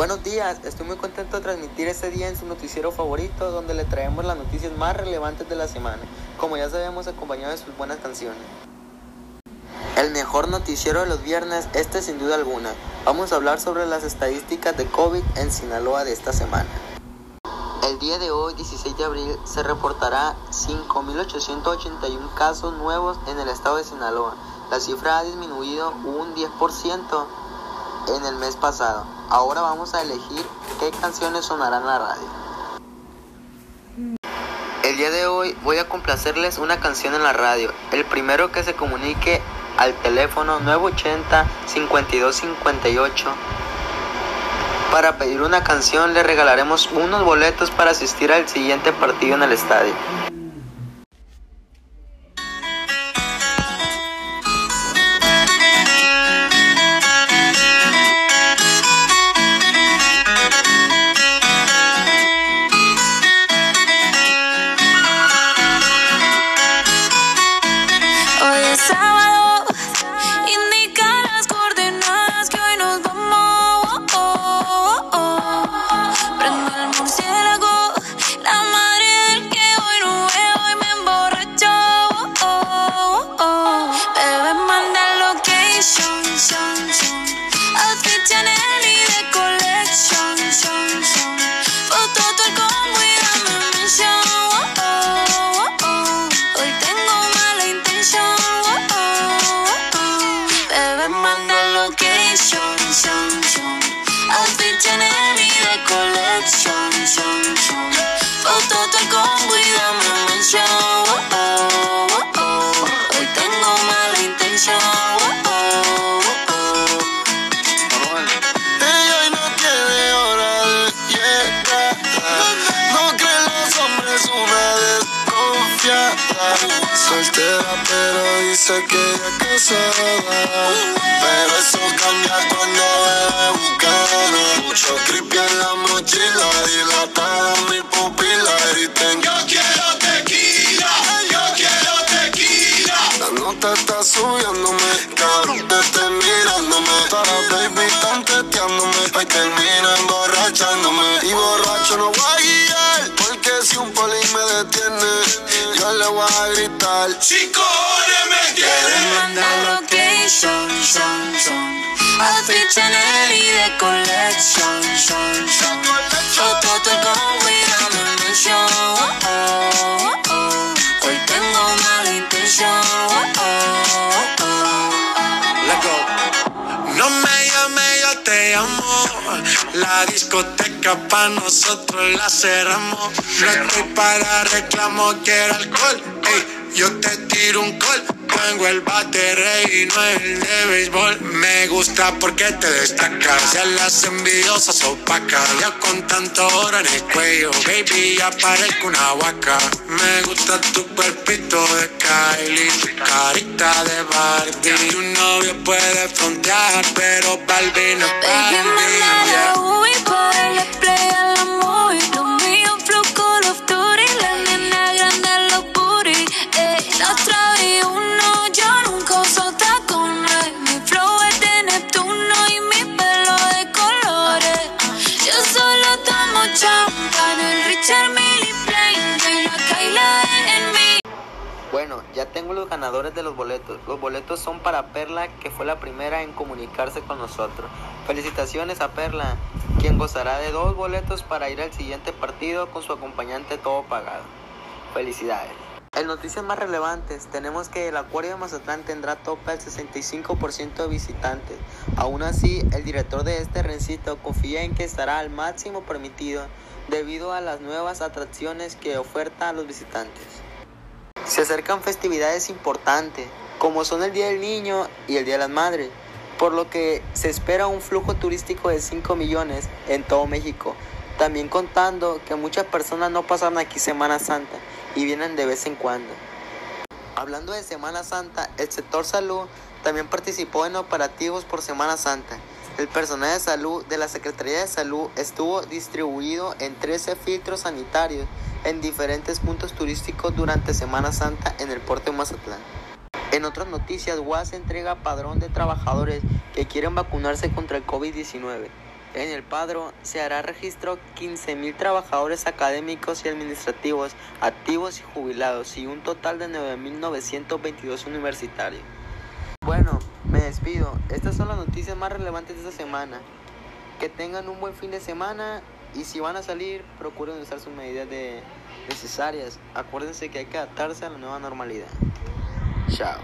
Buenos días, estoy muy contento de transmitir este día en su noticiero favorito donde le traemos las noticias más relevantes de la semana, como ya sabemos acompañado de sus buenas canciones. El mejor noticiero de los viernes, este sin duda alguna. Vamos a hablar sobre las estadísticas de COVID en Sinaloa de esta semana. El día de hoy, 16 de abril, se reportará 5.881 casos nuevos en el estado de Sinaloa. La cifra ha disminuido un 10% en el mes pasado. Ahora vamos a elegir qué canciones sonarán en la radio. El día de hoy voy a complacerles una canción en la radio. El primero que se comunique al teléfono 980 5258 para pedir una canción le regalaremos unos boletos para asistir al siguiente partido en el estadio. Location, son, son. Outfit Chanel y de collection, son, son. Foto el combo y dame mención. Hoy tengo mala intención. Ella hoy no tiene hora de llegar. No creen los hombres una desconfiada. Soltera, pero dice que es casada. Pero eso creepy en la mochila, dilatada mi pupila. Griten, yo quiero tequila, yo quiero tequila. La nota está subiéndome, cabrón, te estoy mirándome. Para baby están teteándome, hoy termina emborrachándome. Y borracho no voy a guiar, porque si un poli me detiene, yo le voy a gritar. Horas me Deben mandar location, son, son. Outfit La discoteca pa' nosotros la cerramos. No estoy para reclamo, quiero alcohol. Ey, yo te tiro un call. Tengo el bate y no el de béisbol. Me gusta porque te destacas. Ya las envidiosas opacas. Ya con tanto oro en el cuello, baby, ya parezco una vaca. Me gusta tu cuerpito de Kylie, tu carita de Barbie. Tu novio puede frontear, pero Barbie no Baby, Bueno, ya tengo los ganadores de los boletos. Los boletos son para Perla, que fue la primera en comunicarse con nosotros. Felicitaciones a Perla, quien gozará de dos boletos para ir al siguiente partido con su acompañante todo pagado. Felicidades. En noticias más relevantes, tenemos que el Acuario de Mazatlán tendrá tope al 65% de visitantes. Aún así, el director de este rencito confía en que estará al máximo permitido debido a las nuevas atracciones que oferta a los visitantes. Se acercan festividades importantes, como son el Día del Niño y el Día de las Madres, por lo que se espera un flujo turístico de 5 millones en todo México. También contando que muchas personas no pasan aquí Semana Santa y vienen de vez en cuando. Hablando de Semana Santa, el sector salud también participó en operativos por Semana Santa. El personal de salud de la Secretaría de Salud estuvo distribuido en 13 filtros sanitarios en diferentes puntos turísticos durante Semana Santa en el puerto de Mazatlán. En otras noticias, UAS entrega padrón de trabajadores que quieren vacunarse contra el COVID-19. En el Padro se hará registro 15.000 trabajadores académicos y administrativos activos y jubilados y un total de 9.922 universitarios. Bueno, me despido. Estas son las noticias más relevantes de esta semana. Que tengan un buen fin de semana y si van a salir, procuren usar sus medidas de necesarias. Acuérdense que hay que adaptarse a la nueva normalidad. Chao.